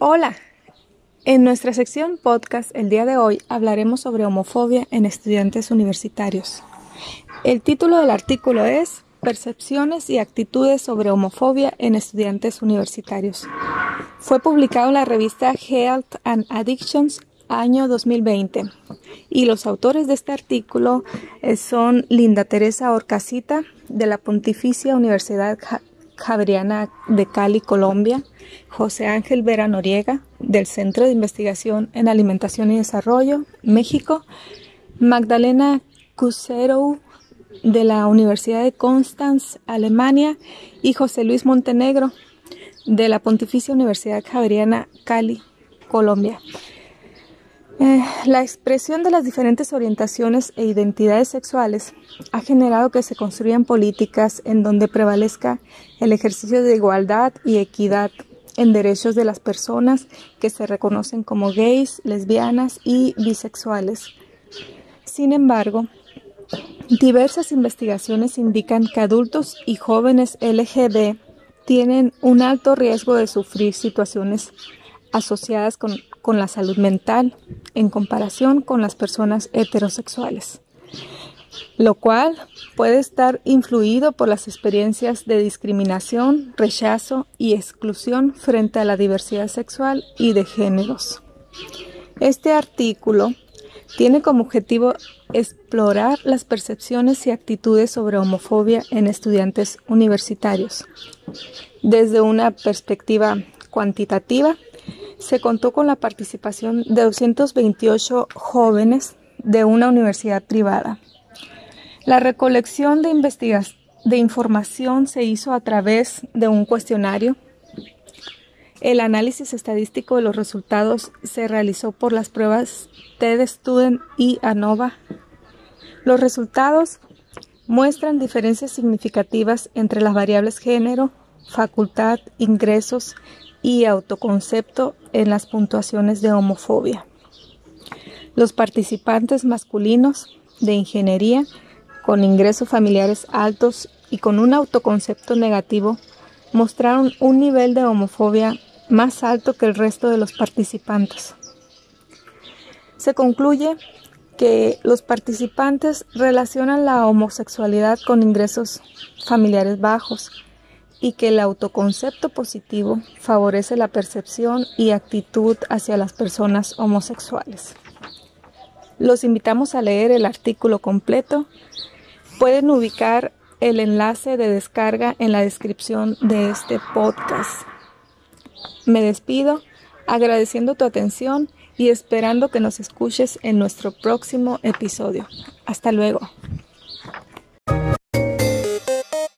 Hola, en nuestra sección podcast el día de hoy hablaremos sobre homofobia en estudiantes universitarios. El título del artículo es Percepciones y actitudes sobre homofobia en estudiantes universitarios. Fue publicado en la revista Health and Addictions año 2020 y los autores de este artículo eh, son Linda Teresa Orcasita de la Pontificia Universidad Javeriana de Cali, Colombia, José Ángel Vera Noriega, del Centro de Investigación en Alimentación y Desarrollo, México, Magdalena Cusero, de la Universidad de Constance, Alemania, y José Luis Montenegro, de la Pontificia Universidad Javeriana, Cali, Colombia. Eh, la expresión de las diferentes orientaciones e identidades sexuales ha generado que se construyan políticas en donde prevalezca el ejercicio de igualdad y equidad en derechos de las personas que se reconocen como gays, lesbianas y bisexuales. Sin embargo, diversas investigaciones indican que adultos y jóvenes LGB tienen un alto riesgo de sufrir situaciones asociadas con, con la salud mental en comparación con las personas heterosexuales, lo cual puede estar influido por las experiencias de discriminación, rechazo y exclusión frente a la diversidad sexual y de géneros. Este artículo tiene como objetivo explorar las percepciones y actitudes sobre homofobia en estudiantes universitarios desde una perspectiva cuantitativa se contó con la participación de 228 jóvenes de una universidad privada. La recolección de, información se hizo a través de un cuestionario. El análisis estadístico de los resultados se realizó por las pruebas TED Student y ANOVA. Los resultados muestran diferencias significativas entre las variables género, facultad, ingresos y autoconcepto en las puntuaciones de homofobia. Los participantes masculinos de ingeniería con ingresos familiares altos y con un autoconcepto negativo mostraron un nivel de homofobia más alto que el resto de los participantes. Se concluye que los participantes relacionan la homosexualidad con ingresos familiares bajos, y que el autoconcepto positivo favorece la percepción y actitud hacia las personas homosexuales. Los invitamos a leer el artículo completo. Pueden ubicar el enlace de descarga en la descripción de este podcast. Me despido agradeciendo tu atención y esperando que nos escuches en nuestro próximo episodio. Hasta luego.